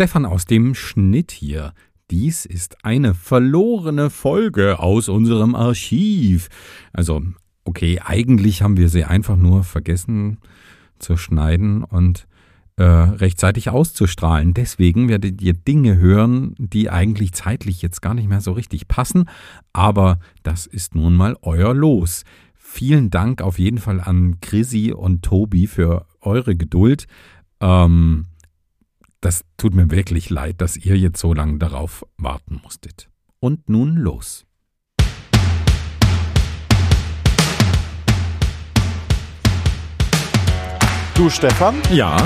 Stefan aus dem Schnitt hier. Dies ist eine verlorene Folge aus unserem Archiv. Also, okay, eigentlich haben wir sie einfach nur vergessen zu schneiden und äh, rechtzeitig auszustrahlen. Deswegen werdet ihr Dinge hören, die eigentlich zeitlich jetzt gar nicht mehr so richtig passen. Aber das ist nun mal euer Los. Vielen Dank auf jeden Fall an Chrissy und Tobi für eure Geduld. Ähm, das tut mir wirklich leid, dass ihr jetzt so lange darauf warten musstet. Und nun los. Du Stefan, Ja,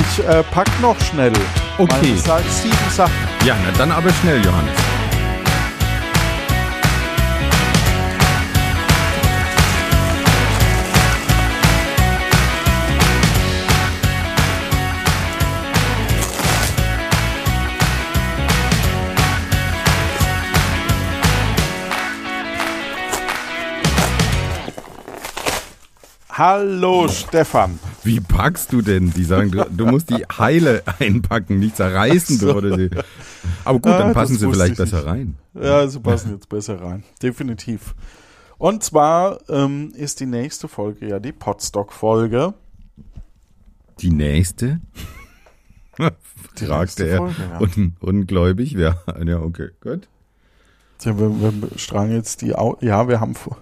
ich äh, pack noch schnell. Okay. Sieben Sachen. ja, na dann aber schnell, Johannes. Hallo Stefan. Wie packst du denn? Die sagen, du, du musst die heile einpacken, nicht zerreißen, so. sie. Aber gut, dann Ah, passen sie vielleicht ich besser nicht. rein. Ja, sie passen jetzt besser rein. Definitiv. Und zwar ähm, ist die nächste Folge ja die Podstock-Folge. Die nächste? Die Fragte nächste er. Folge, ja. Un ungläubig. Ja, ja, okay, gut. Ja, wir, wir strahlen jetzt die Au Ja, wir haben vor-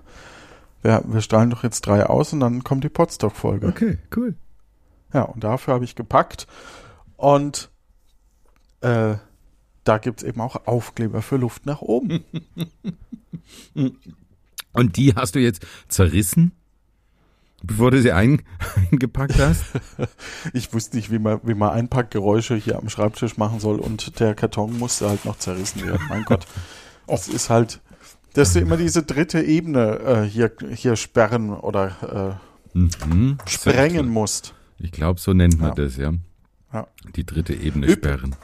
wir, wir strahlen doch jetzt drei aus und dann kommt die Podstock-Folge. Okay, cool. Ja, und dafür habe ich gepackt. Und äh, da gibt es eben auch Aufkleber für Luft nach oben. Und die hast du jetzt zerrissen, bevor du sie ein, eingepackt hast? Ich wusste nicht, wie man, wie man Einpackgeräusche hier am Schreibtisch machen soll und der Karton musste halt noch zerrissen werden. Mein Gott. Es ist halt, dass du immer diese dritte Ebene äh, hier, hier sperren oder Mhm. äh, sprengen musst. Ich glaube, so nennt man Ja. das, ja. Ja. Die dritte Ebene Üb- sperren.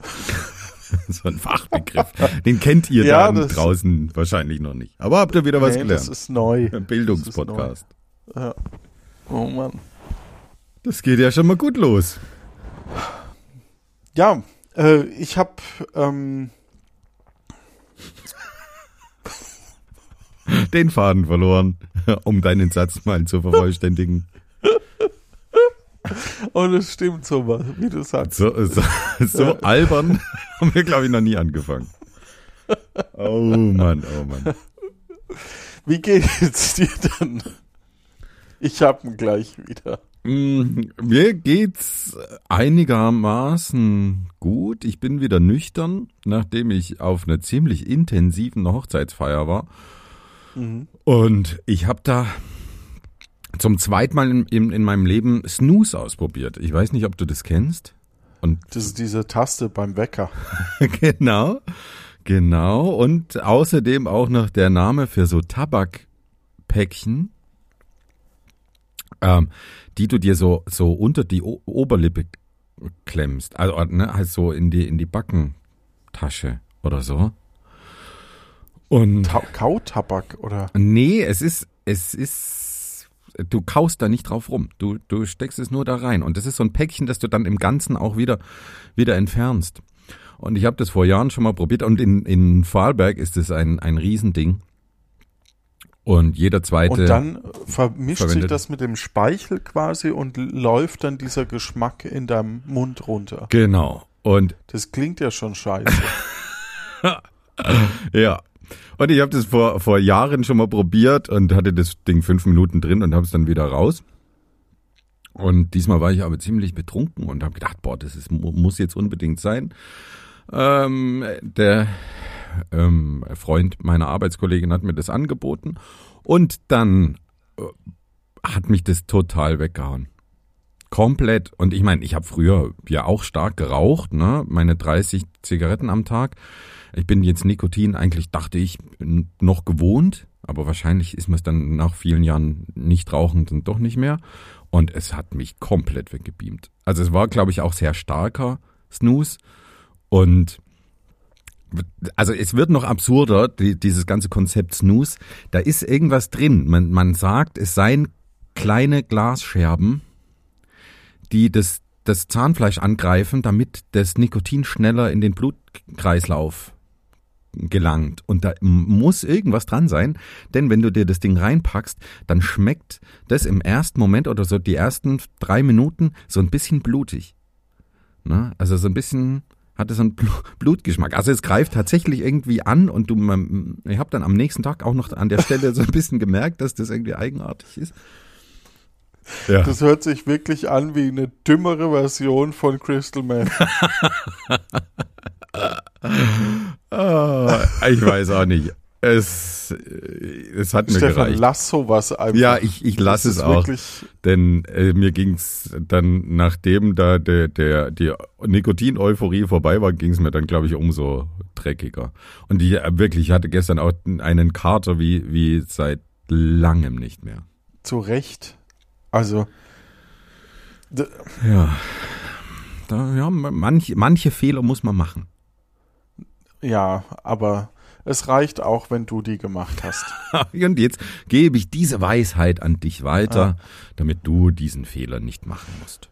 so ein Fachbegriff. Den kennt ihr Ja, da das- draußen wahrscheinlich noch nicht. Aber habt ihr wieder was Nee, das gelernt? ist neu. Ein Bildungspodcast. Ja. Oh Mann. Das geht ja schon mal gut los. Ja, äh, ich habe ähm, Den Faden verloren, um deinen Satz mal zu vervollständigen. oh, das stimmt so, wie du sagst. So, so, so albern haben wir, glaube ich, noch nie angefangen. Oh Mann, oh Mann. Wie geht's dir denn? Ich hab ihn gleich wieder. Mm, Mir geht's einigermaßen gut. Ich bin wieder nüchtern, nachdem ich auf einer ziemlich intensiven Hochzeitsfeier war. Und ich habe da zum zweiten Mal in, in, in meinem Leben Snooze ausprobiert. Ich weiß nicht, ob du das kennst. Und Das ist diese Taste beim Wecker. genau, genau. Und außerdem auch noch der Name für so Tabakpäckchen, ähm, die du dir so, so unter die o Oberlippe klemmst. Also ne, halt so in die, in die Backentasche oder so. Und Ta Kautabak oder? nee, es ist, es ist, du kaust da nicht drauf rum. Du, du steckst es nur da rein. Und das ist so ein Päckchen, das du dann im Ganzen auch wieder, wieder entfernst. Und ich habe das vor Jahren schon mal probiert und in, in Vorarlberg ist es ein, ein Riesending. Und jeder zweite. Und dann vermischt sich verwendet- das mit dem Speichel quasi und läuft dann dieser Geschmack in deinem Mund runter. Genau. Und Das klingt ja schon scheiße. ja. Und ich habe das vor, vor Jahren schon mal probiert und hatte das Ding fünf Minuten drin und habe es dann wieder raus. Und diesmal war ich aber ziemlich betrunken und habe gedacht, boah, das ist, mu- muss jetzt unbedingt sein. Ähm, der ähm, Freund meiner Arbeitskollegin hat mir das angeboten und dann äh, hat mich das total weggehauen. Komplett. Und ich meine, ich habe früher ja auch stark geraucht, ne? Meine 30 Zigaretten am Tag. Ich bin jetzt Nikotin eigentlich, dachte ich, noch gewohnt, aber wahrscheinlich ist man es dann nach vielen Jahren nicht rauchend und doch nicht mehr. Und es hat mich komplett weggebeamt. Also es war, glaube ich, auch sehr starker Snooze. Und also es wird noch absurder, die, dieses ganze Konzept Snooze. Da ist irgendwas drin. Man, man sagt, es seien kleine Glasscherben, die das, das Zahnfleisch angreifen, damit das Nikotin schneller in den Blutkreislauf gelangt. Und da muss irgendwas dran sein, denn wenn du dir das Ding reinpackst, dann schmeckt das im ersten Moment oder so die ersten drei Minuten so ein bisschen blutig. Ne? Also so ein bisschen hatte so einen Blutgeschmack. Also es greift tatsächlich irgendwie an und du, ich habe dann am nächsten Tag auch noch an der Stelle so ein bisschen gemerkt, dass das irgendwie eigenartig ist. Ja. Das hört sich wirklich an wie eine dümmere Version von Crystal Man. oh, ich weiß auch nicht. Es, es hat Stefan, mir gereicht. lass sowas einfach. Ja, ich, ich lasse es auch. Denn äh, mir ging's dann, nachdem da der, der, die Nikotin-Euphorie vorbei war, ging's mir dann, glaube ich, umso dreckiger. Und ich äh, wirklich, ich hatte gestern auch einen Kater wie, wie seit langem nicht mehr. Zu Recht. Also. Ja. Da, ja, manche, manche Fehler muss man machen. Ja, aber es reicht auch, wenn du die gemacht hast. Und jetzt gebe ich diese Weisheit an dich weiter, ah. damit du diesen Fehler nicht machen musst.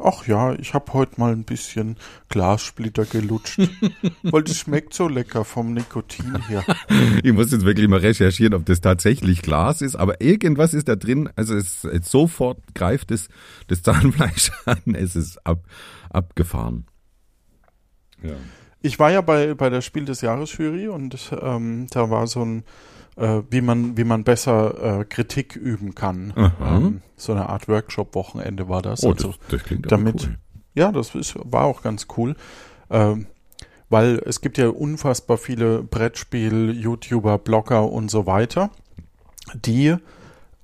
Ach ja, ich habe heute mal ein bisschen Glassplitter gelutscht, weil das schmeckt so lecker vom Nikotin her. ich muss jetzt wirklich mal recherchieren, ob das tatsächlich Glas ist, aber irgendwas ist da drin. Also es, es sofort greift es das Zahnfleisch an, es ist ab, abgefahren. Ja. Ich war ja bei, bei der Spiel des Jahres Jury und ähm, da war so ein, äh, wie man, wie man besser äh, Kritik üben kann. Ähm, so eine Art Workshop-Wochenende war das. Oh, also, das, das klingt damit, cool. Ja, das ist, war auch ganz cool. Ähm, weil es gibt ja unfassbar viele Brettspiel, YouTuber, Blogger und so weiter, die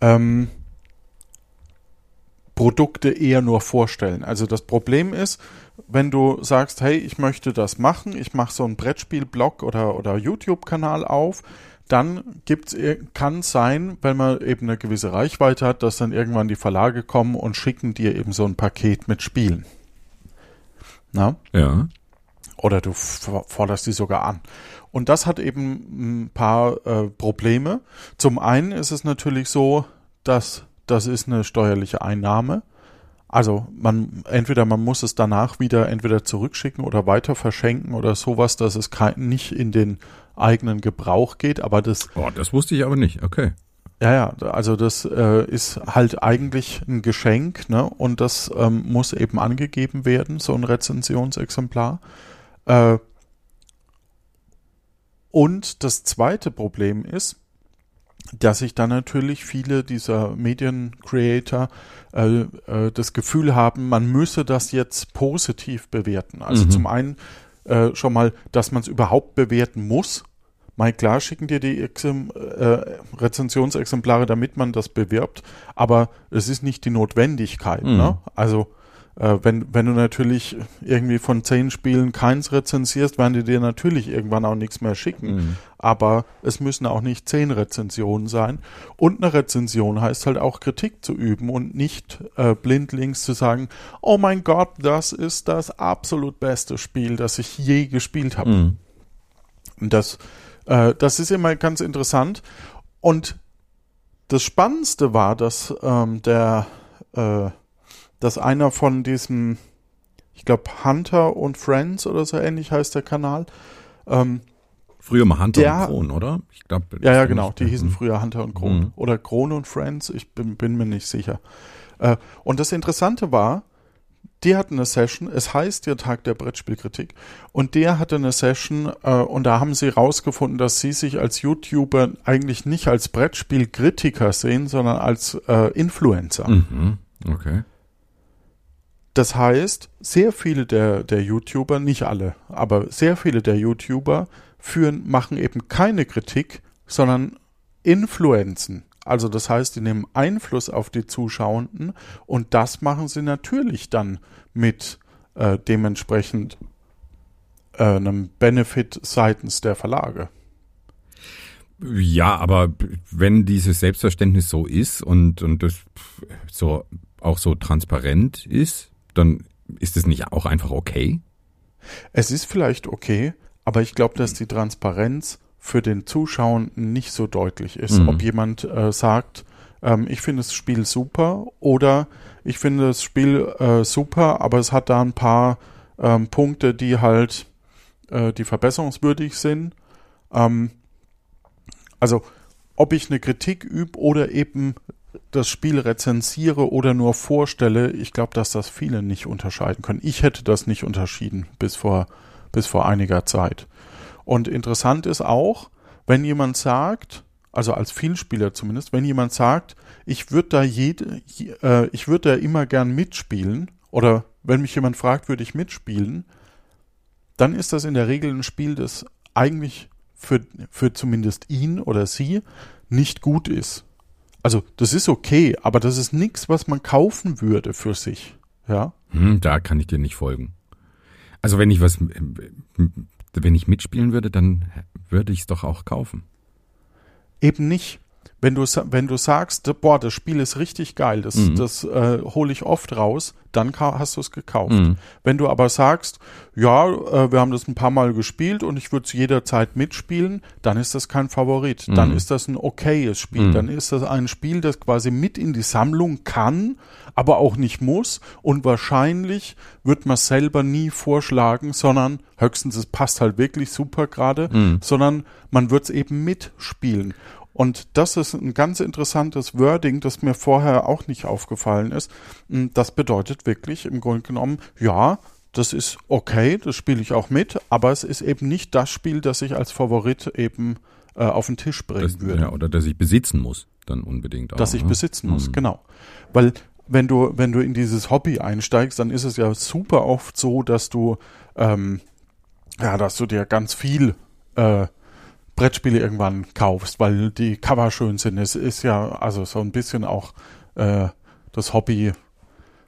ähm, Produkte eher nur vorstellen. Also das Problem ist, wenn du sagst, hey, ich möchte das machen, ich mache so einen Brettspiel-Blog oder, oder YouTube-Kanal auf, dann gibt's, kann es sein, wenn man eben eine gewisse Reichweite hat, dass dann irgendwann die Verlage kommen und schicken dir eben so ein Paket mit Spielen. Na? Ja. Oder du forderst die sogar an. Und das hat eben ein paar äh, Probleme. Zum einen ist es natürlich so, dass das ist eine steuerliche Einnahme. Also man entweder man muss es danach wieder entweder zurückschicken oder weiter verschenken oder sowas, dass es kein, nicht in den eigenen Gebrauch geht. Aber das. Oh, das wusste ich aber nicht. Okay. Ja, ja, also das äh, ist halt eigentlich ein Geschenk, ne? Und das ähm, muss eben angegeben werden, so ein Rezensionsexemplar. Äh, und das zweite Problem ist, dass sich dann natürlich viele dieser Mediencreator äh, äh, das Gefühl haben, man müsse das jetzt positiv bewerten. Also mhm. zum einen äh, schon mal, dass man es überhaupt bewerten muss. Mal klar schicken dir die Exem äh, Rezensionsexemplare, damit man das bewirbt, aber es ist nicht die Notwendigkeit. Mhm. Ne? Also äh, wenn, wenn du natürlich irgendwie von zehn Spielen keins rezensierst, werden die dir natürlich irgendwann auch nichts mehr schicken. Mhm. Aber es müssen auch nicht zehn Rezensionen sein. Und eine Rezension heißt halt auch Kritik zu üben und nicht äh, blindlings zu sagen, oh mein Gott, das ist das absolut beste Spiel, das ich je gespielt habe. Mhm. Und das, äh, das ist immer ganz interessant. Und das Spannendste war, dass ähm, der äh, dass einer von diesem, ich glaube, Hunter und Friends oder so ähnlich heißt der Kanal. Ähm, früher mal Hunter der, und Kron, oder? Ich glaube. Ja, ja, genau. Die hießen früher Hunter und Kron. Mhm. Oder Kron und Friends, ich bin, bin mir nicht sicher. Äh, und das Interessante war, die hatten eine Session, es heißt der Tag der Brettspielkritik, und der hatte eine Session äh, und da haben sie rausgefunden, dass sie sich als YouTuber eigentlich nicht als Brettspielkritiker sehen, sondern als äh, Influencer. Mhm. Okay. Das heißt, sehr viele der, der YouTuber, nicht alle, aber sehr viele der YouTuber führen, machen eben keine Kritik, sondern Influenzen. Also das heißt, die nehmen Einfluss auf die Zuschauenden und das machen sie natürlich dann mit äh, dementsprechend äh, einem Benefit seitens der Verlage. Ja, aber wenn dieses Selbstverständnis so ist und, und das so auch so transparent ist, dann ist es nicht auch einfach okay? Es ist vielleicht okay, aber ich glaube, dass die Transparenz für den Zuschauenden nicht so deutlich ist. Mhm. Ob jemand äh, sagt, ähm, ich finde das Spiel super oder ich finde das Spiel äh, super, aber es hat da ein paar ähm, Punkte, die halt äh, die verbesserungswürdig sind. Ähm, also ob ich eine Kritik übe oder eben das Spiel rezensiere oder nur vorstelle, ich glaube, dass das viele nicht unterscheiden können. Ich hätte das nicht unterschieden bis vor, bis vor einiger Zeit. Und interessant ist auch, wenn jemand sagt, also als Vielspieler zumindest, wenn jemand sagt, ich würde da jede, äh, ich würde da immer gern mitspielen, oder wenn mich jemand fragt, würde ich mitspielen, dann ist das in der Regel ein Spiel, das eigentlich für, für zumindest ihn oder sie nicht gut ist. Also, das ist okay, aber das ist nichts, was man kaufen würde für sich. Ja. Hm, da kann ich dir nicht folgen. Also, wenn ich was, wenn ich mitspielen würde, dann würde ich es doch auch kaufen. Eben nicht. Wenn du, wenn du sagst, boah, das Spiel ist richtig geil, das, mhm. das äh, hole ich oft raus, dann hast du es gekauft. Mhm. Wenn du aber sagst, ja, äh, wir haben das ein paar Mal gespielt und ich würde es jederzeit mitspielen, dann ist das kein Favorit. Mhm. Dann ist das ein okayes Spiel. Mhm. Dann ist das ein Spiel, das quasi mit in die Sammlung kann, aber auch nicht muss. Und wahrscheinlich wird man selber nie vorschlagen, sondern höchstens es passt halt wirklich super gerade, mhm. sondern man wird es eben mitspielen. Und das ist ein ganz interessantes Wording, das mir vorher auch nicht aufgefallen ist. Hm, das bedeutet wirklich im Grunde genommen, ja, das ist okay, das spiele ich auch mit, aber es ist eben nicht das Spiel, das ich als Favorit eben äh, auf den Tisch bringen das, würde. Ja, oder das ich besitzen muss, dann unbedingt auch. Dass ich ne? besitzen muss, mhm. genau. Weil wenn du, wenn du in dieses Hobby einsteigst, dann ist es ja super oft so, dass du, ähm, ja, dass du dir ganz viel äh, Brettspiele irgendwann kaufst, weil die Cover schön sind. Es ist ja also so ein bisschen auch äh, das Hobby,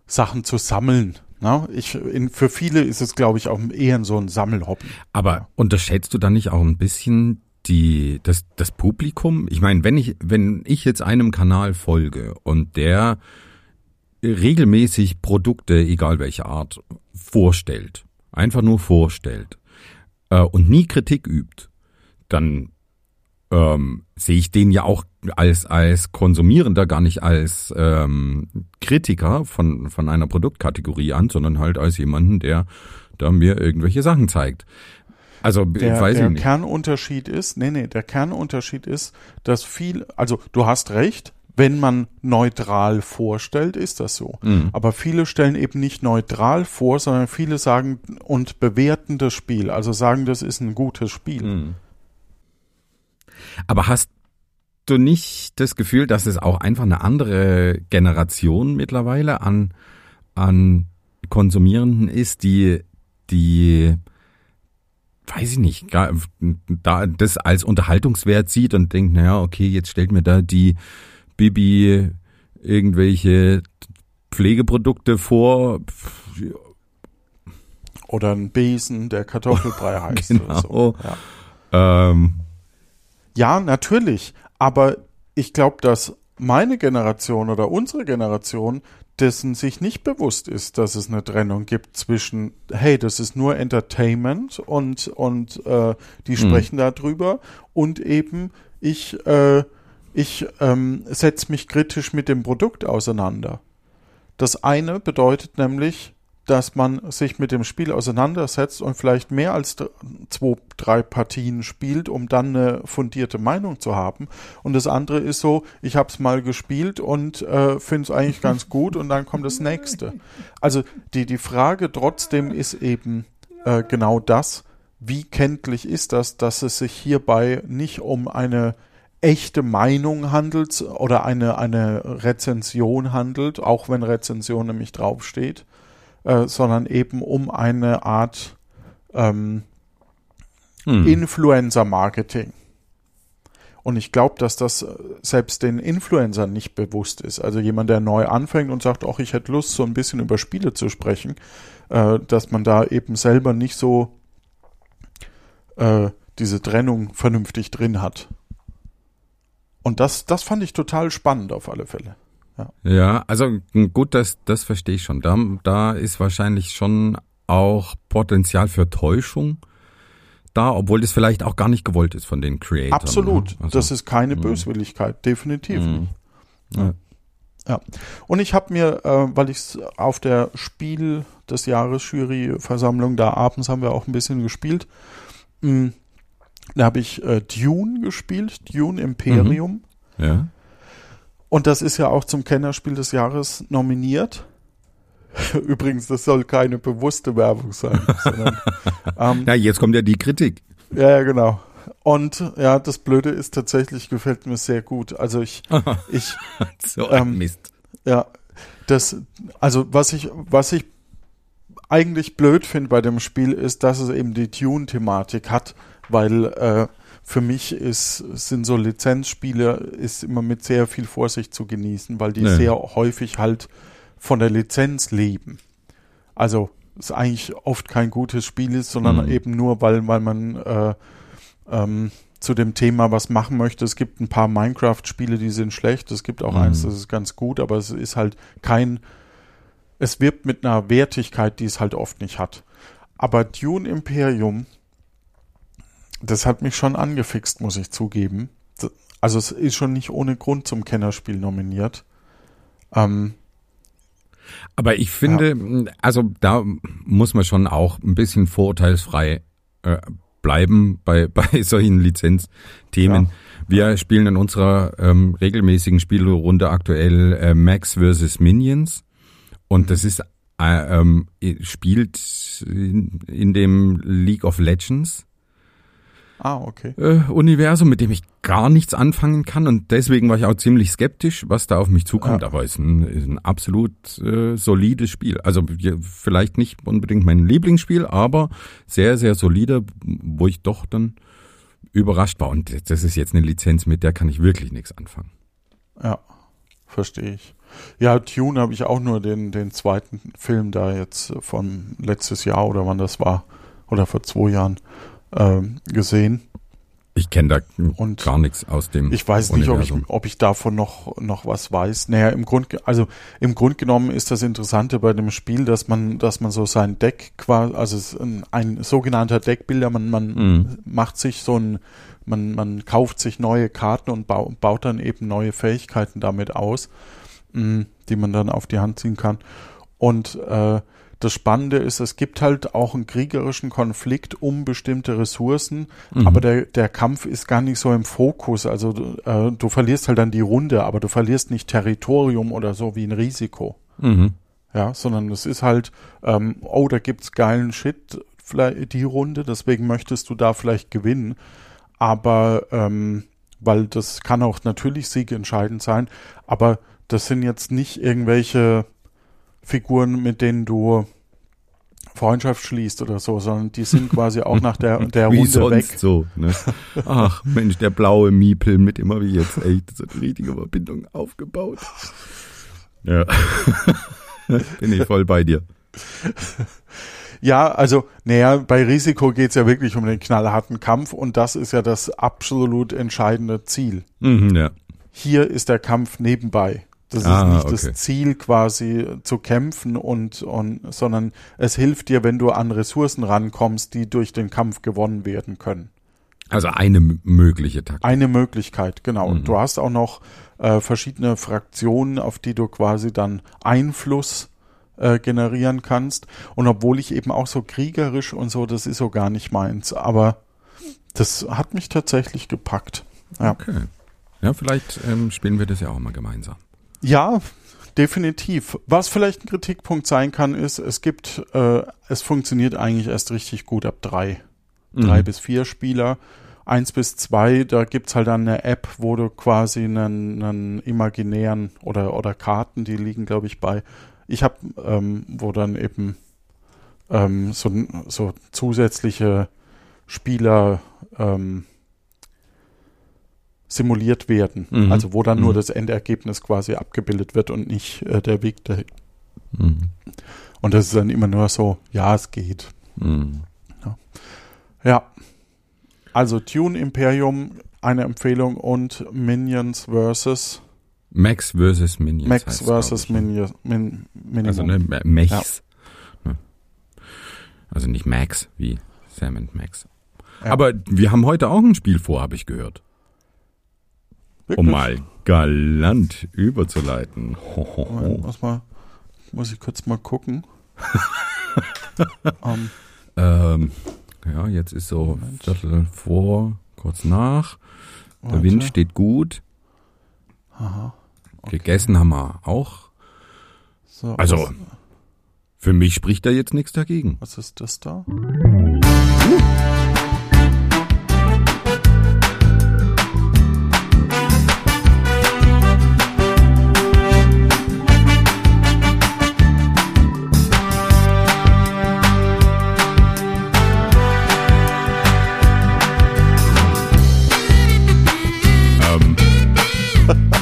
Sachen zu sammeln. Ne? Ich, in, für viele ist es, glaube ich, auch eher so ein Sammelhobby. Aber unterschätzt du dann nicht auch ein bisschen die, das, das Publikum? Ich meine, wenn ich, wenn ich jetzt einem Kanal folge und der regelmäßig Produkte, egal welche Art, vorstellt, einfach nur vorstellt äh, und nie Kritik übt, dann ähm, sehe ich den ja auch als als Konsumierender gar nicht als ähm, Kritiker von von einer Produktkategorie an, sondern halt als jemanden, der da mir irgendwelche Sachen zeigt. Also der, weiß der ich nicht. Kernunterschied ist, nee, nee, der Kernunterschied ist, dass viel, also du hast recht, wenn man neutral vorstellt, ist das so. Mhm. Aber viele stellen eben nicht neutral vor, sondern viele sagen und bewerten das Spiel, also sagen, das ist ein gutes Spiel. Mhm. Aber hast du nicht das Gefühl, dass es auch einfach eine andere Generation mittlerweile an, an Konsumierenden ist, die, die, weiß ich nicht, gar, da das als Unterhaltungswert sieht und denkt, naja, okay, jetzt stellt mir da die Bibi irgendwelche Pflegeprodukte vor. Oder ein Besen, der Kartoffelbrei heißt. genau. Oder so. ja. Ähm, ja, natürlich. Aber ich glaube, dass meine Generation oder unsere Generation dessen sich nicht bewusst ist, dass es eine Trennung gibt zwischen, hey, das ist nur Entertainment und, und äh, die mhm. sprechen mhm. darüber und eben ich, äh, ich ähm, setze mich kritisch mit dem Produkt auseinander. Das eine bedeutet nämlich, dass man sich mit dem Spiel auseinandersetzt und vielleicht mehr als zwei, drei Partien spielt, um dann eine fundierte Meinung zu haben. Und das andere ist so, ich habe es mal gespielt und äh, finde es eigentlich ganz gut und dann kommt das nächste. Also die, die Frage trotzdem ist eben äh, genau das, wie kenntlich ist das, dass es sich hierbei nicht um eine echte Meinung handelt oder eine, eine Rezension handelt, auch wenn Rezension nämlich draufsteht, äh, sondern eben um eine Art ähm, hm. Influencer-Marketing. Und ich glaube, dass das äh, selbst den Influencern nicht bewusst ist. Also jemand, der neu anfängt und sagt, ach, ich hätte Lust, so ein bisschen über Spiele zu sprechen, äh, dass man da eben selber nicht so äh, diese Trennung vernünftig drin hat. Und das, das fand ich total spannend auf alle Fälle. Ja, ja also gut, das, das verstehe ich schon. Da, da ist wahrscheinlich schon auch Potenzial für Täuschung da, obwohl das vielleicht auch gar nicht gewollt ist von den Creatoren. Absolut. Ne? Also, das ist keine mhm. Böswilligkeit, definitiv. Mhm. Ja. Ja. Und ich habe mir, äh, weil ich es auf der Spiel des Jahres Jury-Versammlung, da abends haben wir auch ein bisschen gespielt, mh, da habe ich äh, Dune gespielt, Dune Imperium. Ja. Und das ist ja auch zum Kennerspiel des Jahres nominiert. Übrigens, das soll keine bewusste Werbung sein, sondern ähm, ja, jetzt kommt ja die Kritik. ja, ja, genau. Und ja, das Blöde ist tatsächlich, gefällt mir sehr gut. Also ich, ich, so ein Ähm, Mist. ja, das, also was ich, was ich eigentlich blöd finde bei dem Spiel ist, dass es eben die Tune-Thematik hat, weil äh, für mich ist, sind so Lizenzspiele ist immer mit sehr viel Vorsicht zu genießen, weil die Ja. sehr häufig halt von der Lizenz leben. Also es eigentlich oft kein gutes Spiel ist, sondern Mhm. eben nur, weil, weil man äh, ähm, zu dem Thema was machen möchte. Es gibt ein paar Minecraft-Spiele, die sind schlecht. Es gibt auch Mhm. eins, das ist ganz gut, aber es ist halt kein, es wirbt mit einer Wertigkeit, die es halt oft nicht hat. Aber Dune Imperium, das hat mich schon angefixt, muss ich zugeben. Also es ist schon nicht ohne Grund zum Kennerspiel nominiert. Ähm, Aber ich finde, also da muss man schon auch ein bisschen vorurteilsfrei äh, bleiben bei, bei solchen Lizenzthemen. Ja. Wir spielen in unserer ähm, regelmäßigen Spielrunde aktuell äh, Max vs. Minions und das ist äh, ähm, spielt in, in dem League of Legends ah, okay. äh, Universum, mit dem ich gar nichts anfangen kann und deswegen war ich auch ziemlich skeptisch, was da auf mich zukommt. Ja. Aber es ist ein, ist ein absolut äh, solides Spiel. Also vielleicht nicht unbedingt mein Lieblingsspiel, aber sehr, sehr solide, wo ich doch dann überrascht war. Und das ist jetzt eine Lizenz, mit der kann ich wirklich nichts anfangen. Ja, verstehe ich. Ja, Tune habe ich auch nur den, den zweiten Film da jetzt von letztes Jahr oder wann das war, oder vor zwei Jahren ähm, gesehen. Ich kenne da Und gar nichts aus dem Ich weiß nicht, ob ich, ob ich davon noch, noch was weiß. Naja, im Grund, also im Grund genommen ist das Interessante bei dem Spiel, dass man, dass man so sein Deck quasi, also ein, ein sogenannter Deckbilder, man, man Mhm. macht sich so ein, man, man kauft sich neue Karten und bau, baut dann eben neue Fähigkeiten damit aus, mh, die man dann auf die Hand ziehen kann. Und äh, das Spannende ist, es gibt halt auch einen kriegerischen Konflikt um bestimmte Ressourcen, Mhm. aber der, der Kampf ist gar nicht so im Fokus. Also du, äh, du verlierst halt dann die Runde, aber du verlierst nicht Territorium oder so wie ein Risiko. Mhm. Ja, sondern es ist halt, ähm, oh, da gibt's geilen Shit, vielleicht die Runde, deswegen möchtest du da vielleicht gewinnen. Aber ähm, weil das kann auch natürlich siegentscheidend sein, aber das sind jetzt nicht irgendwelche Figuren, mit denen du Freundschaft schließt oder so, sondern die sind quasi auch nach der, der Wie Runde sonst weg. so. Ne? Ach Mensch, der blaue Miepel mit immer wie jetzt echt so eine richtige Verbindung aufgebaut. Ja. Bin ich voll bei dir. Ja, also, naja, bei Risiko geht's ja wirklich um den knallharten Kampf und das ist ja das absolut entscheidende Ziel. Mhm, ja. Hier ist der Kampf nebenbei. Das Ah, ist nicht okay. das Ziel quasi zu kämpfen und, und, sondern es hilft dir, wenn du an Ressourcen rankommst, die durch den Kampf gewonnen werden können. Also eine mögliche Taktik. Eine Möglichkeit, genau. Mhm. Und du hast auch noch äh, verschiedene Fraktionen, auf die du quasi dann Einfluss äh, generieren kannst. Und obwohl ich eben auch so kriegerisch und so, das ist so gar nicht meins. Aber das hat mich tatsächlich gepackt. Ja, Okay. Ja, vielleicht ähm, spielen wir das ja auch mal gemeinsam. Ja definitiv. Was vielleicht ein Kritikpunkt sein kann, ist, es gibt, äh, es funktioniert eigentlich erst richtig gut ab drei. drei Mhm. bis vier Spieler. Eins bis zwei, da gibt's halt dann eine App, wo du quasi einen, einen imaginären oder, oder Karten, die liegen, glaube ich, bei. Ich habe, ähm, wo dann eben ähm, so, so zusätzliche Spieler ähm, simuliert werden. Mhm. Also wo dann nur Mhm. das Endergebnis quasi abgebildet wird und nicht äh, der Weg dahin. Mhm. Und das ist dann immer nur so, ja, es geht. Mhm. Ja. Also Tune Imperium, eine Empfehlung und Minions versus Max versus Minions. Max versus ich. Minions. Min, Minimum. Also ne, Mechs. Ne? Also nicht Max wie Sam und Max. Ja. Aber wir haben heute auch ein Spiel vor, habe ich gehört. Um mal galant überzuleiten. Moment, muss, mal, muss ich kurz mal gucken. ähm, Ähm, ja, jetzt ist so Viertel vor, kurz nach. Der warte. Wind steht gut. Aha. Gegessen haben wir auch. So, Also- was, Für mich spricht da jetzt nichts dagegen. was ist das da? Ähm,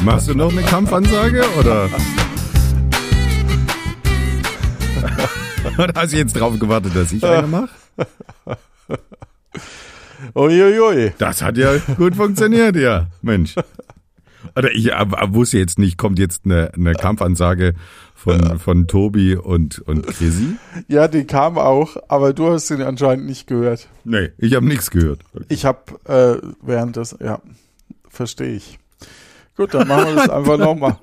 machst du noch eine Kampfansage oder? oder hast du jetzt drauf gewartet, dass ich eine mache? Uiuiui. Das hat ja gut funktioniert, ja, Mensch. Oder ich wusste jetzt nicht, kommt jetzt eine, eine Kampfansage von, von Tobi und, und Chrissy? Ja, die kam auch, aber du hast ihn anscheinend nicht gehört. Nee, ich habe nichts gehört. Ich habe äh, während des, ja, verstehe ich. Gut, dann machen wir das einfach nochmal.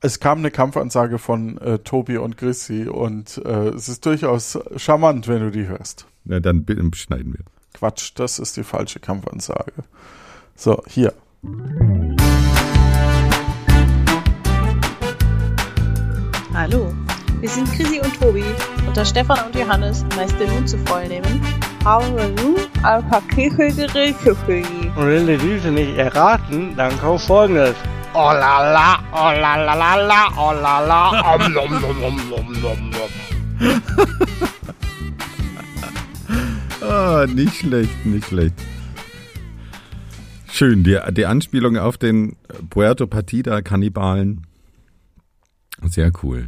Es kam eine Kampfansage von äh, Tobi und Chrissy und äh, es ist durchaus charmant, wenn du die hörst. Na, dann schneiden wir. Quatsch, das ist die falsche Kampfansage. So, hier. Hallo, wir sind Chrissy und Tobi und da Stefan und Johannes meist den Mund zu voll nehmen, haben wir nun ein paar Kekegerichte für die. Und wenn du diese nicht erraten, dann kauf folgendes. Oh la la, oh la la la la, oh la la, om nom nom nom nom nom nom. Ah, nicht schlecht, nicht schlecht. Schön, die, die Anspielung auf den Puerto Partida Kannibalen. Sehr cool.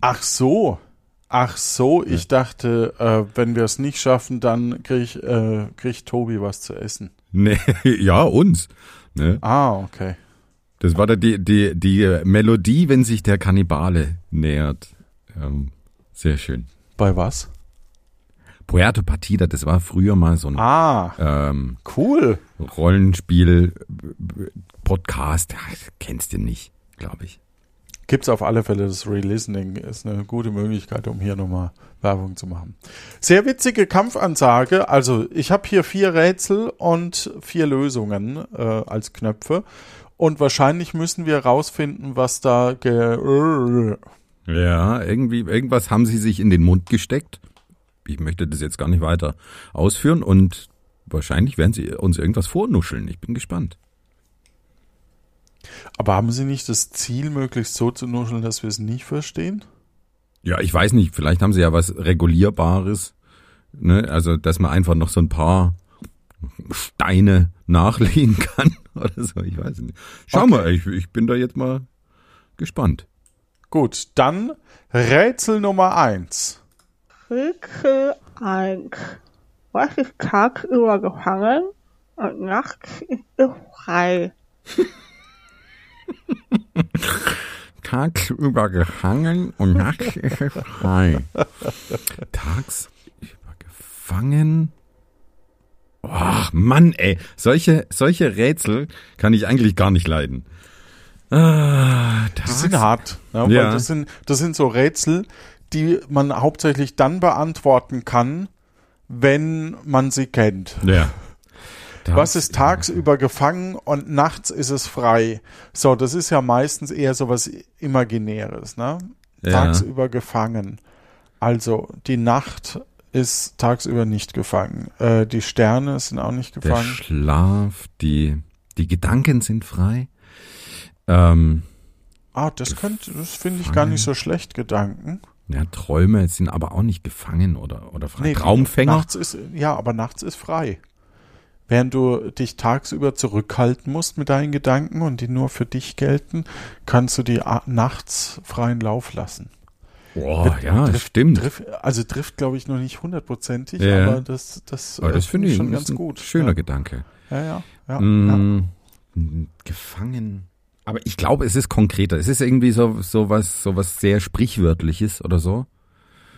Ach so. Ach so, ich dachte, äh, wenn wir es nicht schaffen, dann krieg, äh, kriegt Tobi was zu essen. Nee, ja, uns. Ne? Ah, okay. Das war da die, die, die Melodie, wenn sich der Kannibale nähert. Ähm, sehr schön. Bei was? Puerto Partida, das war früher mal so ein Ah, ähm, cool. Rollenspiel Podcast. Ja, kennst du nicht, glaube ich. Gibt's auf alle Fälle das Re-Listening. Ist eine gute Möglichkeit, um hier nochmal Werbung zu machen. Sehr witzige Kampfansage. Also ich habe hier vier Rätsel und vier Lösungen äh, als Knöpfe. Und wahrscheinlich müssen wir rausfinden, was da ge Ja, irgendwie, irgendwas haben sie sich in den Mund gesteckt. Ich möchte das jetzt gar nicht weiter ausführen und wahrscheinlich werden sie uns irgendwas vornuscheln. Ich bin gespannt. Aber haben Sie nicht das Ziel, möglichst so zu nuscheln, dass wir es nicht verstehen? Ja, ich weiß nicht, vielleicht haben sie ja was Regulierbares. Ne? Also, dass man einfach noch so ein paar Steine nachlegen kann oder so. Ich weiß nicht. Schau Okay. mal, ich, ich bin da jetzt mal gespannt. Gut, dann Rätsel Nummer eins. Rätsel 1. Was ist tagsüber gefangen und nachts ist es frei? Tagsüber gefangen und nachts ist es frei. Tagsüber gefangen. Ach, Mann, ey. Solche, solche Rätsel kann ich eigentlich gar nicht leiden. Ah, Die sind hart. Ne? Weil Ja. das, sind, das sind so Rätsel, die man hauptsächlich dann beantworten kann, wenn man sie kennt. Ja. Was ist tagsüber gefangen und nachts ist es frei? So, das ist ja meistens eher so was Imaginäres, ne? Ja. Tagsüber gefangen. Also, die Nacht ist tagsüber nicht gefangen. Äh, die Sterne sind auch nicht Der gefangen. Schlaf, die, die Gedanken sind frei. Ähm, Ah, das könnte, das finde ich gar nicht so schlecht, Gedanken. ja, Träume sind aber auch nicht gefangen oder, oder frei. Nee, Traumfänger? Nachts ist, ja, aber nachts ist frei. Während du dich tagsüber zurückhalten musst mit deinen Gedanken und die nur für dich gelten, kannst du die nachts freien Lauf lassen. Boah, ja, Trifft- stimmt. Trifft, also trifft, glaube ich, noch nicht hundertprozentig, Ja. aber das, das, aber das äh, finde ich schon ganz gut. Schöner ja. Gedanke. Ja, ja, ja. ja. Mm, Gefangen. Aber ich glaube, es ist konkreter. Es ist irgendwie so, so was, so was sehr sprichwörtliches oder so.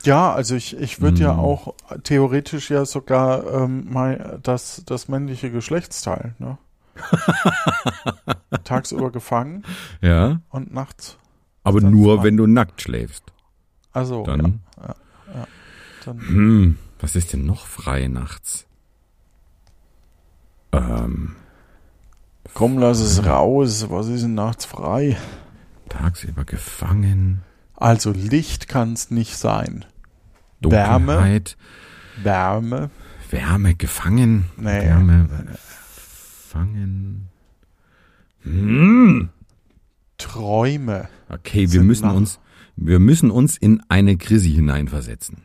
Ja, also ich, ich würde ja Hm. auch theoretisch ja sogar ähm, mal das, das männliche Geschlechtsteil, ne? Tagsüber gefangen Ja, und nachts. aber nur, frei. wenn du nackt schläfst. Also, Dann, ja, dann hm, was ist denn noch frei nachts? Ähm, komm, lass es raus. Was ist denn nachts frei? tagsüber gefangen, Also Licht kann es nicht sein. Wärme? Dunkelheit, Wärme. Wärme gefangen, Nee. Wärme gefangen. Hm. Träume. Okay, wir müssen nach- uns, wir müssen uns in eine Krise hineinversetzen.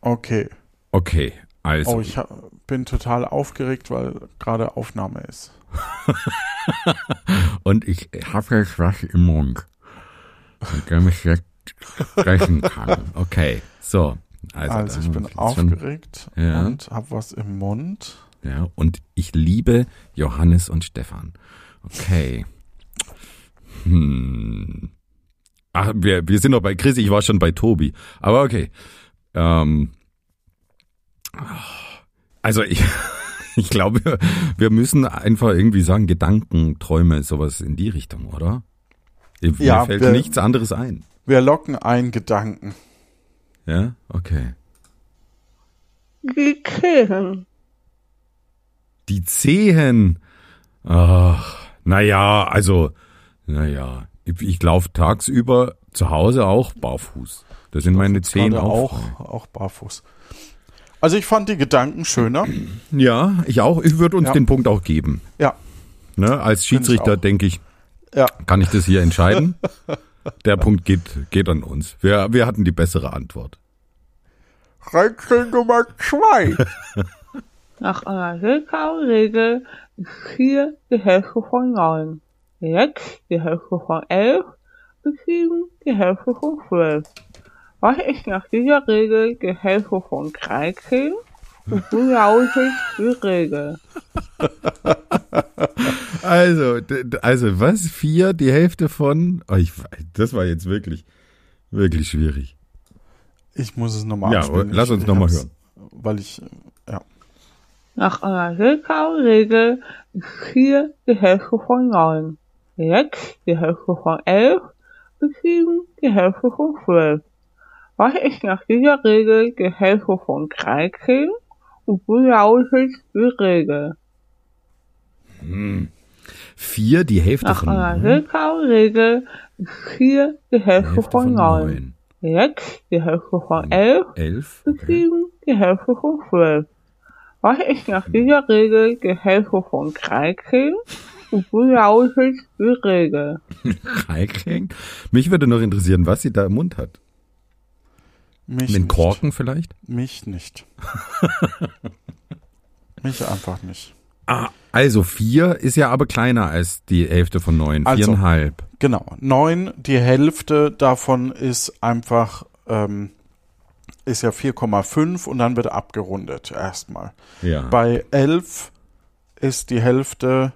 Okay. Okay, also. Oh, ich hab, bin total aufgeregt, weil gerade Aufnahme ist. Und ich habe jetzt was im Mund. Und der mich jetzt sprechen kann. Okay, so. Also, Also, ich bin geht's schon- aufgeregt Ja. und habe was im Mund. Ja, und ich liebe Johannes und Stefan. Okay. Hm. Ach, wir, wir sind noch bei Chris, ich war schon bei Tobi. Aber okay. Ähm, also ich, ich glaube, wir müssen einfach irgendwie sagen, Gedanken, Träume, sowas in die Richtung, oder? Mir Ja, fällt wir- nichts anderes ein. Wir locken einen Gedanken. Ja, okay. Die Zehen. Die Zehen. Ach, naja, also, naja, ich, ich laufe tagsüber zu Hause auch barfuß. Da sind meine Zehen auch. auch, auch barfuß. Also ich fand die Gedanken schöner. Ja, ich auch. Ich würde uns Ja. den Punkt auch geben. Ja, Ne, als Schiedsrichter denke ich, ja. kann ich das hier entscheiden. Der Punkt geht, geht an uns. Wir, wir hatten die bessere Antwort. Rätsel Nummer zwei. Nach einer Willkau-Regel ist 4 die Hälfte von 9. 6 die Hälfte von 11 und 7 die Hälfte von 12. Was ist nach dieser Regel die Hälfte von 13? Die Regel? Also, also was? Vier, die Hälfte von? Oh, ich, das war jetzt wirklich, wirklich schwierig. Ich muss es nochmal Ja, abspielen. lass uns ich noch mal hab's- hören. Weil ich, ja. Nach einer Willkau-Regel ist 4 die Hälfte von 9. 6 die Hälfte von 11 und 7 die Hälfte von 12. Was ist nach dieser Regel die Hälfte von 13? Die Regel? Vier, die Hälfte Nach von einer neun? Willkau-Regel ist 4 die Hälfte, Hälfte von von 9. neun. 6 die Hälfte von 11 Elf? und Okay. 7 die Hälfte von 12. Was ist nach dieser Regel die Hälfte von 13? Und Regel? Dreiklang? Mich würde noch interessieren, was sie da im Mund hat. Mich Den nicht. Korken vielleicht? Mich nicht. Mich einfach nicht. Ah, also vier ist ja aber kleiner als die Hälfte von neun. Also- Viereinhalb. Genau. Neun, die Hälfte davon ist einfach, ähm, ist ja 4,5 und dann wird abgerundet erstmal. Ja. Bei 11 ist die Hälfte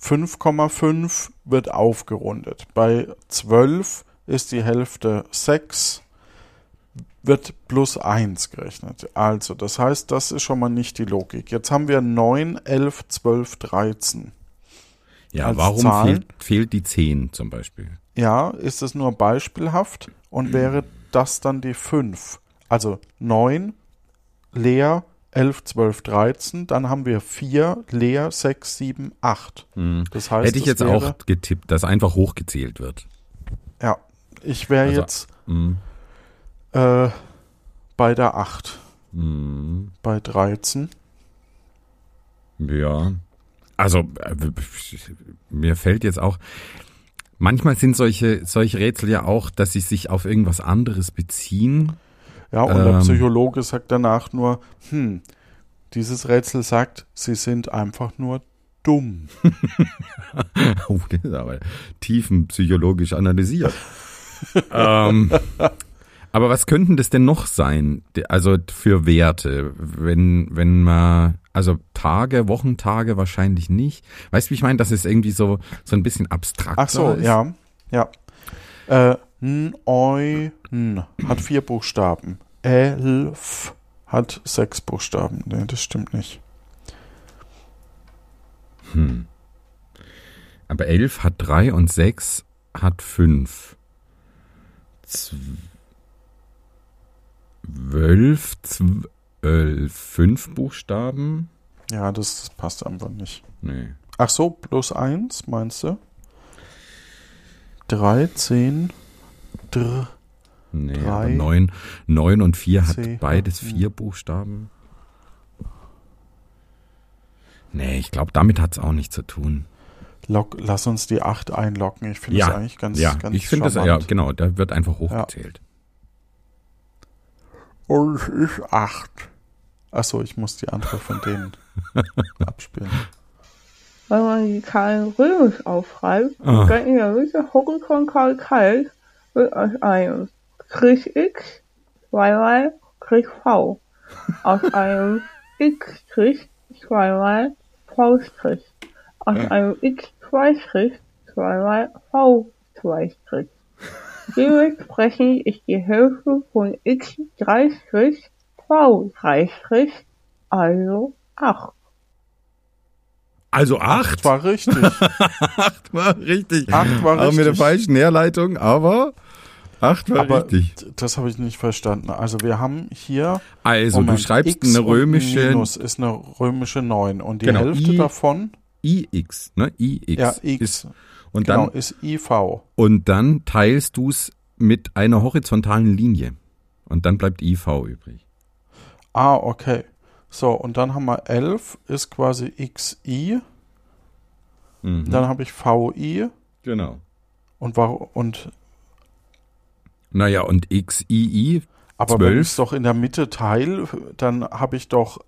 5,5, wird aufgerundet. Bei 12 ist die Hälfte 6, wird plus 1 gerechnet. Also, das heißt, das ist schon mal nicht die Logik. Jetzt haben wir 9, 11, 12, 13. ja, warum fehlt, fehlt die zehn zum Beispiel? Ja, ist es nur beispielhaft und wäre das dann die 5. Also 9, leer, 11, 12, 13, dann haben wir 4, leer, 6, 7, 8. Das heißt, Hätte ich jetzt wäre, auch getippt, dass einfach hochgezählt wird. Ja, ich wäre Also, jetzt Mhm. Äh, bei der 8, Mhm. bei 13. Ja. Also, äh, mir fällt jetzt auch, manchmal sind solche, solche Rätsel ja auch, dass sie sich auf irgendwas anderes beziehen. Ja, und der Ähm. Psychologe sagt danach nur, hm, dieses Rätsel sagt, sie sind einfach nur dumm. Oh, das ist aber tiefenpsychologisch analysiert. ähm, aber was könnten das denn noch sein? Also für Werte, wenn, wenn man, also Tage, Wochentage wahrscheinlich nicht. Weißt du, wie ich meine, dass es irgendwie so, so ein bisschen abstrakt Ach so, ist? ja, ja. Äh, Neun hat vier Buchstaben. Elf hat sechs Buchstaben. Nee, das stimmt nicht. Aber elf hat drei und sechs hat fünf. Zwölf, zwölf, fünf Buchstaben? Ja, das, das passt einfach nicht. Nee. Ach so, plus eins, meinst du? 13, dr, Nee, Drei. aber neun, neun und vier hat C, beides hm. vier Buchstaben. Nee, ich glaube, damit hat's auch nichts zu tun. Log, lass uns die 8 einloggen. Ich finde das eigentlich ganz, ja, ganz ich finde das, ja, genau, da wird einfach hochgezählt. Und es ist 8. Achso, ich muss die andere von denen abspielen. Wenn man die Zahlen römisch aufschreibt, Ah. dann in der Mitte horizontal Kreis wird aus einem Strich X zweimal Strich V. Aus einem X-Strich zweimal V-Strich. Aus einem X2-Strich zweimal V2-Strich. Dementsprechend ist die Hälfte von X3-Strich V3-Strich, also 8. Also acht? War richtig. Acht war richtig. Acht war Aber mit der richtig. falschen Herleitung, aber acht war Aber richtig. das habe ich nicht verstanden. Also wir haben hier Also Moment, du schreibst X eine römische Minus ist eine römische 9 und die Genau, Hälfte I- davon IX, ne? IX. ja X Ist, und, genau dann, ist IV. und dann teilst du es mit einer horizontalen Linie. Und dann bleibt IV übrig. Ah, okay. So, und dann haben wir 11 ist quasi XI, Mhm. dann habe ich VI Genau. und war und Naja, und XII, aber wenn Zwölf. ich es doch in der Mitte teile, dann habe ich doch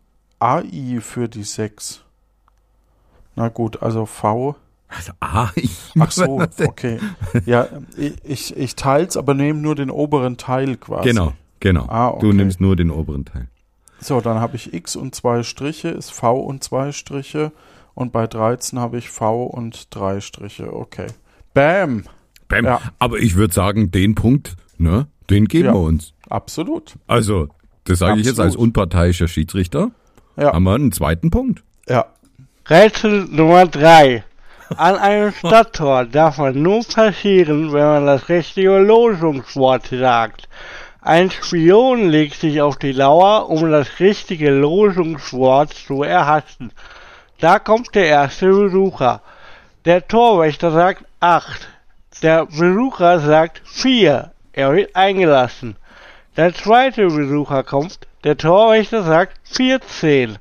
AI für die 6. Na gut, also V. also A, ich Ach so, okay. Ja, ich, ich teile es, aber nehme nur den oberen Teil quasi. Genau, genau. Ah, okay. Du nimmst nur den oberen Teil. So, dann habe ich X und zwei Striche, ist V und zwei Striche. Und bei 13 habe ich V und drei Striche. Okay. Bam! Bam. Ja. Aber ich würde sagen, den Punkt, ne, den geben Ja. wir uns. Absolut. Also, das sage ich jetzt als unparteiischer Schiedsrichter. Ja. Haben wir einen zweiten Punkt. Ja. Rätsel Nummer 3. An einem Stadttor darf man nur passieren, wenn man das richtige Losungswort sagt. Ein Spion legt sich auf die Lauer, um das richtige Losungswort zu erhaschen. Da kommt der erste Besucher. Der Torwächter sagt 8. Der Besucher sagt 4. Er wird eingelassen. Der zweite Besucher kommt. Der Torwächter sagt 14.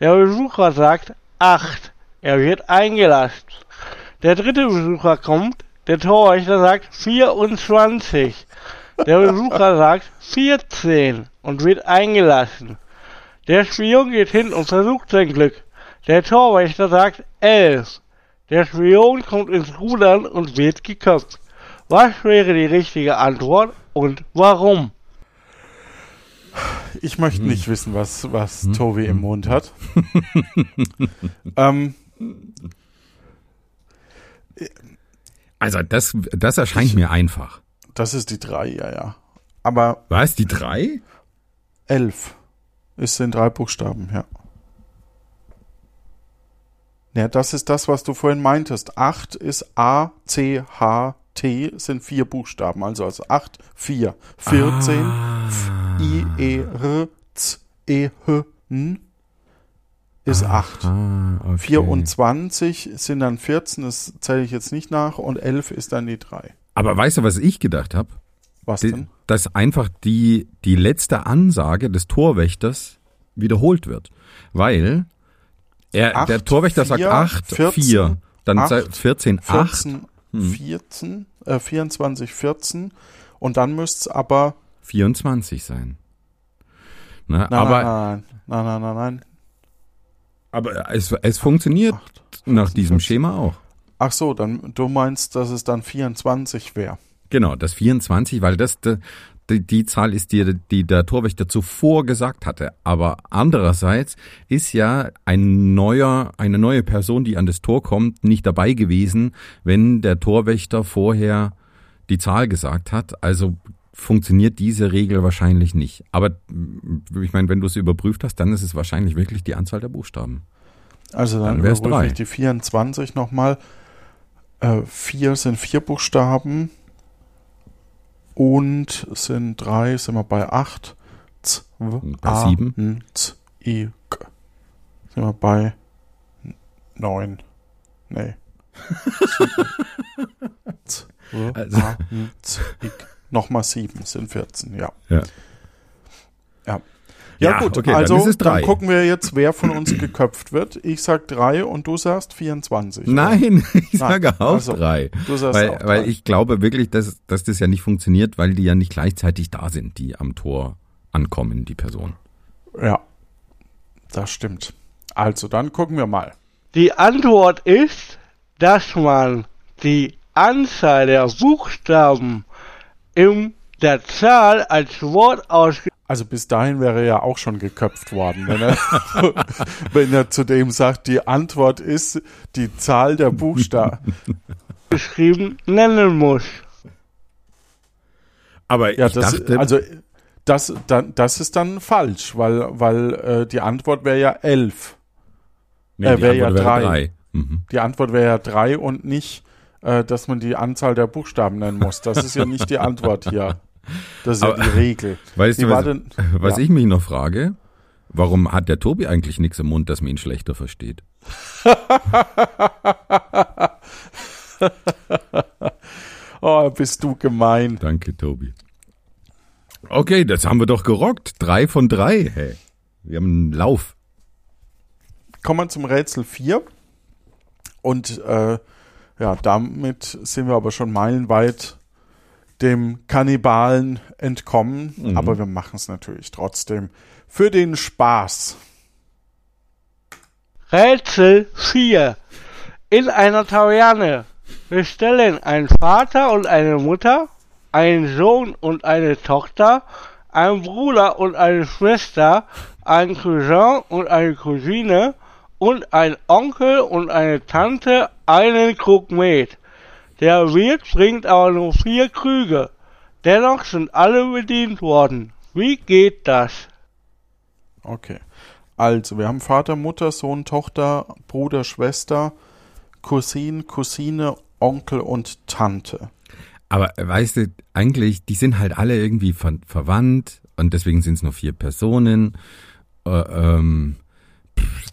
Der Besucher sagt 8. Er wird eingelassen. Der dritte Besucher kommt. Der Torwächter sagt 24. Der Besucher sagt 14 und wird eingelassen. Der Spion geht hin und versucht sein Glück. Der Torwächter sagt 11. Der Spion kommt ins Rudern und wird geköpft. Was wäre die richtige Antwort und warum? Ich möchte Hm. nicht wissen, was, was Tobi im Mund hat. ähm, Also, das, das erscheint mir einfach. das ist die 3, ja, ja. Aber Was, die drei? 11 ist in drei Buchstaben, ja. Ja, das ist das, was du vorhin meintest. 8 ist A, C, H, T sind vier Buchstaben. Also, also 8, 4, 14, F, I, E, R, Z, E, H, N ist 8. Ah, okay. 24 sind dann 14, das zähle ich jetzt nicht nach, und 11 ist dann die 3. Aber weißt du, was ich gedacht habe? Was denn? Dass einfach die, die letzte Ansage des Torwächters wiederholt wird. Weil er, Acht, der Torwächter sagt vier, 8, 14, 4, dann acht, sagt 14, 8. 14, 14, äh, 24, 14 und dann müsste es aber 24 sein. Ne, nein, aber nein, nein, nein, nein, nein. Aber es, es funktioniert Acht, nach 14, diesem 14. Schema auch. Ach so, dann du meinst, dass es dann 24 wäre. Genau, das 24, weil das die, die Zahl ist, die, die der Torwächter zuvor gesagt hatte. Aber andererseits ist ja ein neuer, eine neue Person, die an das Tor kommt, nicht dabei gewesen, wenn der Torwächter vorher die Zahl gesagt hat. Also funktioniert diese Regel wahrscheinlich nicht. Aber mm, ich meine, wenn du es überprüft hast, dann ist es wahrscheinlich wirklich die Anzahl der Buchstaben. Also dann, Dann wär's überprüfe drei. ich die 24 nochmal. Äh, vier sind vier Buchstaben und sind drei, sind wir bei acht. Z, w, Bei a, sieben. N, z, i, k. Sind wir bei neun. Nee. z, w, Also- a, n, z, i, k. Nochmal sieben, sind 14, ja. Ja. Ja. Ja, Ja, gut, okay, dann also ist es drei. dann gucken wir jetzt, wer von uns geköpft wird. Ich sag drei und du sagst 24. oder? Nein, ich sage auch also, drei. Du sagst Weil, auch weil drei. ich glaube wirklich, dass, dass das ja nicht funktioniert, weil die ja nicht gleichzeitig da sind, die am Tor ankommen, die Person. Ja, das stimmt. Also, dann gucken wir mal. Die Antwort ist, dass man die Anzahl der Buchstaben in der Zahl als Wort Also bis dahin wäre er ja auch schon geköpft worden, wenn er, wenn er zudem sagt, die Antwort ist die Zahl der Buchstaben. ausgeschrieben nennen muss. Aber Ja, ich das, dachte, also das, dann, das ist dann falsch, weil, weil äh, die Antwort wäre ja elf. nee, äh, die wär ja Antwort wäre drei. Mhm. Die Antwort wäre ja drei und nicht, äh, dass man die Anzahl der Buchstaben nennen muss. Das ist ja nicht die Antwort hier. Das ist Aber- ja die Regel. Weißt du, was, denn- was ja. ich mich noch frage? Warum hat der Tobi eigentlich nichts im Mund, dass man ihn schlechter versteht? Oh, bist du gemein. Danke, Tobi. Okay, das haben wir doch gerockt. Drei von drei, hey. Wir haben einen Lauf. Kommen wir zum Rätsel 4. Und äh, ja, damit sind wir aber schon meilenweit dem Kannibalen entkommen. Mhm. Aber wir machen es natürlich trotzdem für den Spaß. Rätsel 4. In einer Taverne bestellen ein Vater und eine Mutter, ein Sohn und eine Tochter, ein Bruder und eine Schwester, ein Cousin und eine Cousine und ein Onkel und eine Tante einen Krug Met. Der Wirt bringt aber nur vier Krüge. Dennoch sind alle bedient worden. Wie geht das? Okay. Also, wir haben Vater, Mutter, Sohn, Tochter, Bruder, Schwester, Cousin, Cousine, Onkel und Tante. Aber äh, weißt du, eigentlich, die sind halt alle irgendwie ver verwandt und deswegen sind es nur vier Personen. Äh, ähm,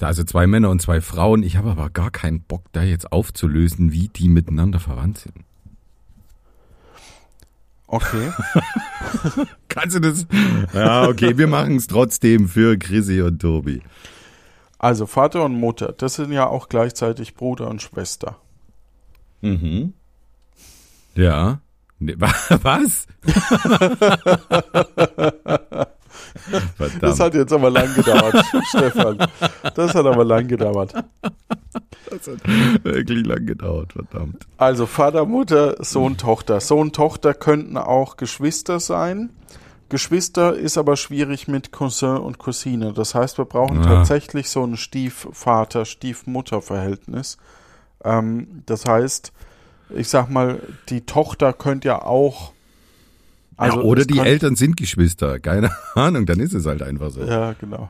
also zwei Männer und zwei Frauen. Ich habe aber gar keinen Bock, da jetzt aufzulösen, wie die miteinander verwandt sind. Okay. Kannst du das? Ja, okay, wir machen es trotzdem für Chrissy und Tobi. Also, Vater und Mutter, das sind ja auch gleichzeitig Bruder und Schwester. Mhm. Ja. Nee, wa- was? Verdammt. Das hat jetzt aber lang gedauert, Stefan. Das hat aber lang gedauert. Das hat wirklich lang gedauert, verdammt. Also Vater, Mutter, Sohn, Tochter. Sohn, Tochter könnten auch Geschwister sein. Geschwister ist aber schwierig mit Cousin und Cousine. Das heißt, wir brauchen Ah. tatsächlich so ein Stiefvater, Stiefmutter-Verhältnis. Ähm, das heißt, ich sag mal, die Tochter könnte ja auch. Ja, oder die Eltern sind Geschwister, keine Ahnung, dann ist es halt einfach so. Ja, genau.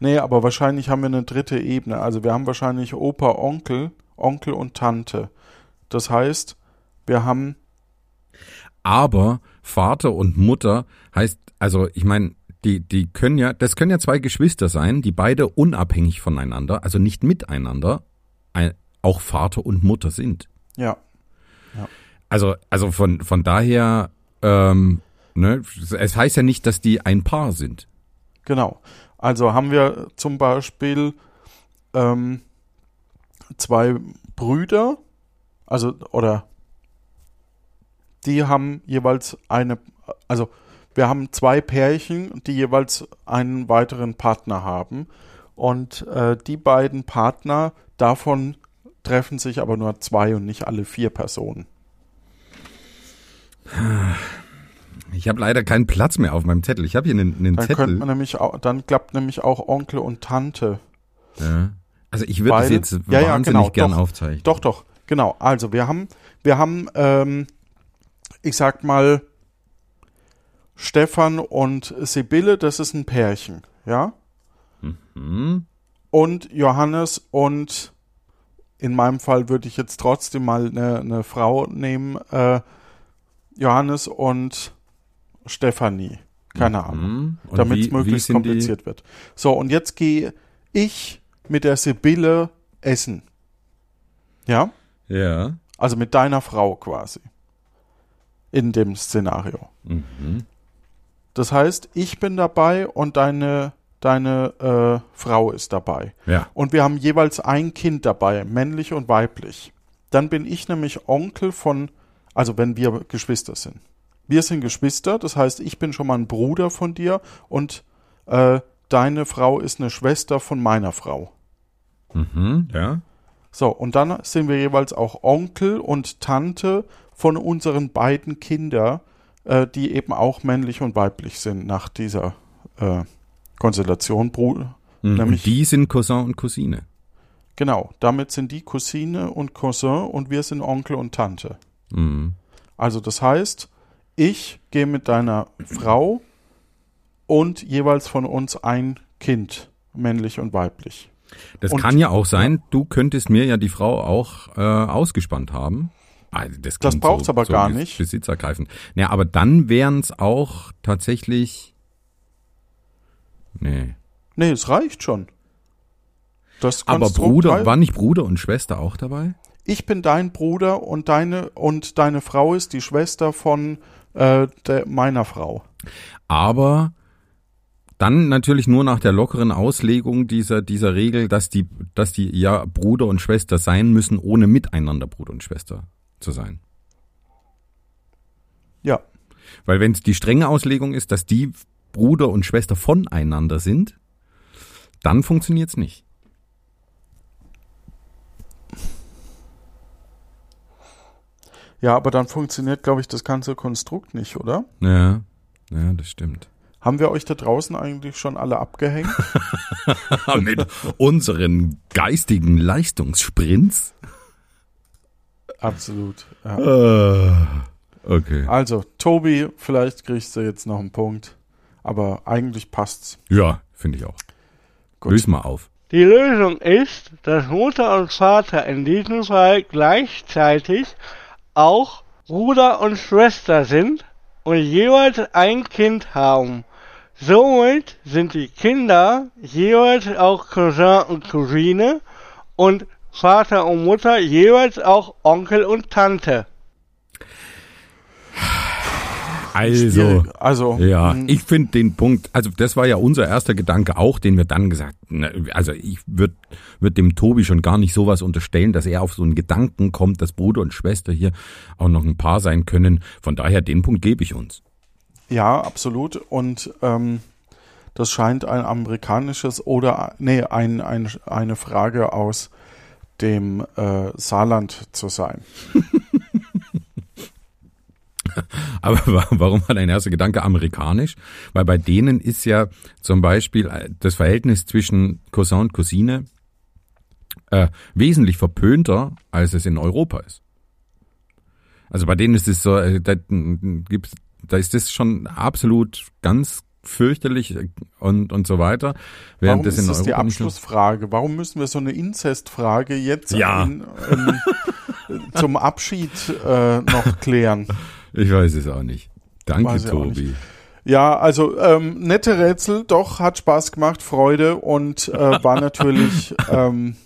nee, aber wahrscheinlich haben wir eine dritte Ebene. Also wir haben wahrscheinlich Opa, Onkel, Onkel und Tante. Das heißt, wir haben Aber Vater und Mutter heißt, also ich meine, die, die können ja, das können ja zwei Geschwister sein, die beide unabhängig voneinander, also nicht miteinander, ein, auch Vater und Mutter sind. ja, Also, also von, von daher, ähm, ne, es heißt ja nicht, dass die ein Paar sind. genau. Also haben wir zum Beispiel ähm, zwei Brüder, also oder die haben jeweils eine, also wir haben zwei Pärchen, die jeweils einen weiteren Partner haben und äh, die beiden Partner davon treffen sich aber nur zwei und nicht alle vier Personen. Ich habe leider keinen Platz mehr auf meinem Zettel. Ich habe hier einen, einen Dann Zettel. man nämlich auch, dann klappt nämlich auch Onkel und Tante. Ja. Also ich würde es Beide? jetzt Ja, ja, wahnsinnig genau, gern doch. aufzeichnen. Doch, doch, genau. Also wir haben, wir haben ähm, ich sag mal, Stefan und Sibylle, das ist ein Pärchen, ja? Hm? Und Johannes und in meinem Fall würde ich jetzt trotzdem mal eine, eine Frau nehmen, äh, Johannes und Stefanie. Keine Ahnung. Hm? Und damit es möglichst die- kompliziert wird. So, und jetzt gehe ich mit der Sibylle essen. Ja? Ja. Also mit deiner Frau quasi. In dem Szenario. Mhm. Das heißt, ich bin dabei und deine, deine äh, Frau ist dabei. Ja. Und wir haben jeweils ein Kind dabei, männlich und weiblich. Dann bin ich nämlich Onkel von, also wenn wir Geschwister sind. Wir sind Geschwister, das heißt, ich bin schon mal ein Bruder von dir und äh, deine Frau ist eine Schwester von meiner Frau. Mhm. Ja. So, und dann sind wir jeweils auch Onkel und Tante von unseren beiden Kindern, äh, die eben auch männlich und weiblich sind nach dieser äh, Konstellation. Bru Mhm. Nämlich- und die sind Cousin und Cousine. genau, damit sind die Cousine und Cousin und wir sind Onkel und Tante. Mhm. Also das heißt, ich gehe mit deiner Frau und jeweils von uns ein Kind, männlich und weiblich. Das Und- kann ja auch sein, du könntest mir ja die Frau auch äh, ausgespannt haben. Ah, Das, Das klingt braucht's aber gar bes- nicht. Besitzergreifend. Ja, aber dann wären es auch tatsächlich. Nee. Nee, es reicht schon. Das Aber Konstrukt Bruder, reicht. war nicht Bruder und Schwester auch dabei? Ich bin dein Bruder und deine und deine Frau ist die Schwester von äh, der, meiner Frau. Aber dann natürlich nur nach der lockeren Auslegung dieser, dieser Regel, dass die, dass die ja Bruder und Schwester sein müssen, ohne miteinander Bruder und Schwester zu sein. Ja, Weil wenn es die strenge Auslegung ist, dass die Bruder und Schwester voneinander sind, dann funktioniert's nicht. Ja, aber dann funktioniert, glaube ich, das ganze Konstrukt nicht, oder? Ja, ja, das stimmt. Haben wir euch da draußen eigentlich schon alle abgehängt? Mit unseren geistigen Leistungssprints. Absolut. Ja. Äh, okay. Also, Tobi, vielleicht kriegst du jetzt noch einen Punkt, aber eigentlich passt's. Ja, finde ich auch. Gut. Löse mal auf. Die Lösung ist, dass Mutter und Vater in diesem Fall gleichzeitig auch Bruder und Schwester sind und jeweils ein Kind haben. Somit sind die Kinder jeweils auch Cousin und Cousine und Vater und Mutter jeweils auch Onkel und Tante. Also. Also, ja, mh, ich finde den Punkt, also das war ja unser erster Gedanke auch, den wir dann gesagt, na, also ich würde würd dem Tobi schon gar nicht sowas unterstellen, dass er auf so einen Gedanken kommt, dass Bruder und Schwester hier auch noch ein Paar sein können. Von daher, den Punkt gebe ich uns. ja, absolut. Und ähm, das scheint ein amerikanisches oder nee, ein, ein, eine Frage aus dem äh, Saarland zu sein. Aber wa- warum war dein erster Gedanke amerikanisch? Weil bei denen ist ja zum Beispiel äh, das Verhältnis zwischen Cousin und Cousine äh, wesentlich verpönter, als es in Europa ist. Also bei denen ist es so, äh, da, gibt's, da ist das schon absolut ganz fürchterlich äh, und, und so weiter. Während Warum das ist in das die Europa Abschlussfrage? Warum müssen wir so eine Inzestfrage jetzt Ja. in, ähm, zum Abschied äh, noch klären? Ich weiß es auch nicht. Danke, Weiß Tobi. Ja, also ähm, nette Rätsel, doch, hat Spaß gemacht, Freude und äh, war natürlich, ähm,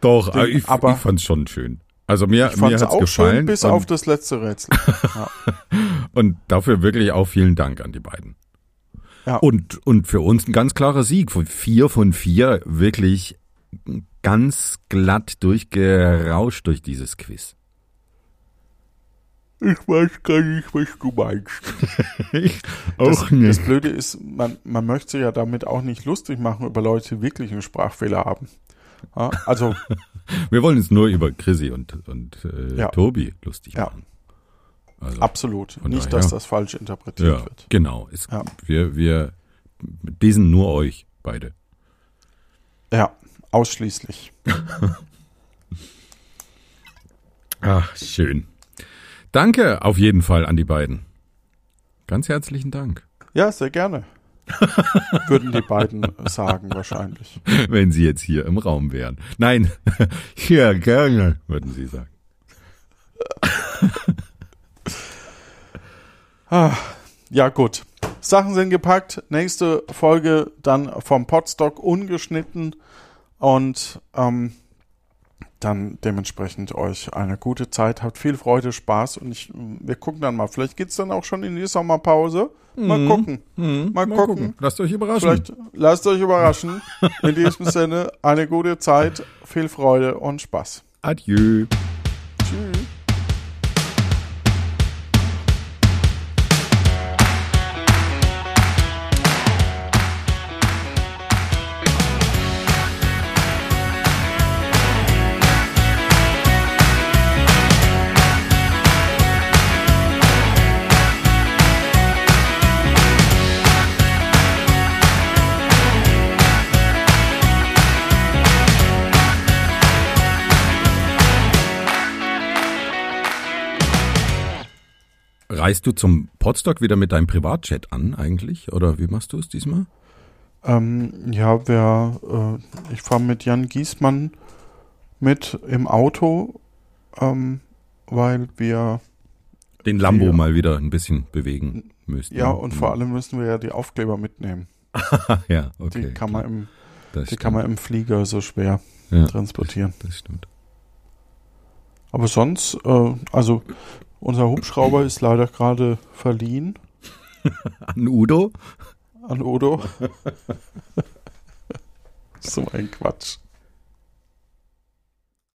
Doch, Den- aber ich, aber- ich fand's schon schön. Also mir, ich mir hat's auch gefallen. schön, bis auf das letzte Rätsel. Ja. Und dafür wirklich auch vielen Dank an die beiden. Ja. Und, und für uns ein ganz klarer Sieg. Von vier von vier wirklich ganz glatt durchgerauscht durch dieses Quiz. Ich weiß gar nicht, was du meinst. Ich Das, das Blöde ist, man, man möchte ja damit auch nicht lustig machen über Leute, die wirklich einen Sprachfehler haben. Ja, also, Wir wollen uns nur über Chrissy und, und äh, Ja. Tobi lustig Ja. machen. Also, absolut. Nicht, daher- dass das falsch interpretiert ja, wird. genau. Es, Ja. Wir, wir diesen nur euch beide. Ja, ausschließlich. Ach, schön. Danke auf jeden Fall an die beiden. Ganz herzlichen Dank. Ja, sehr gerne. Würden die beiden sagen wahrscheinlich. Wenn sie jetzt hier im Raum wären. Nein, ja, gerne, würden sie sagen. Ah, ja, gut. Sachen sind gepackt. Nächste Folge dann vom Podstock ungeschnitten und ähm, dann dementsprechend euch eine gute Zeit. Habt viel Freude, Spaß und ich, wir gucken dann mal. Vielleicht geht's dann auch schon in die Sommerpause. Mal Mhm. gucken. Mhm, Mal gucken. Lasst euch überraschen. Vielleicht lasst euch überraschen. In diesem Sinne eine gute Zeit, viel Freude und Spaß. Adieu. Tschüss. Reist du zum Podstock wieder mit deinem Privatjet an eigentlich? Oder wie machst du es diesmal? Ähm, ja, wer, äh, ich fahre mit Jan Giesmann mit im Auto, ähm, weil wir, Den Lambo Ja. mal wieder ein bisschen bewegen müssten. ja, und vor allem müssen wir ja die Aufkleber mitnehmen. ja, okay. die kann man im, das die kann man im Flieger so schwer ja, transportieren. Das stimmt. Aber sonst, äh, also unser Hubschrauber ist leider gerade verliehen An Udo? an Odo. so ein Quatsch.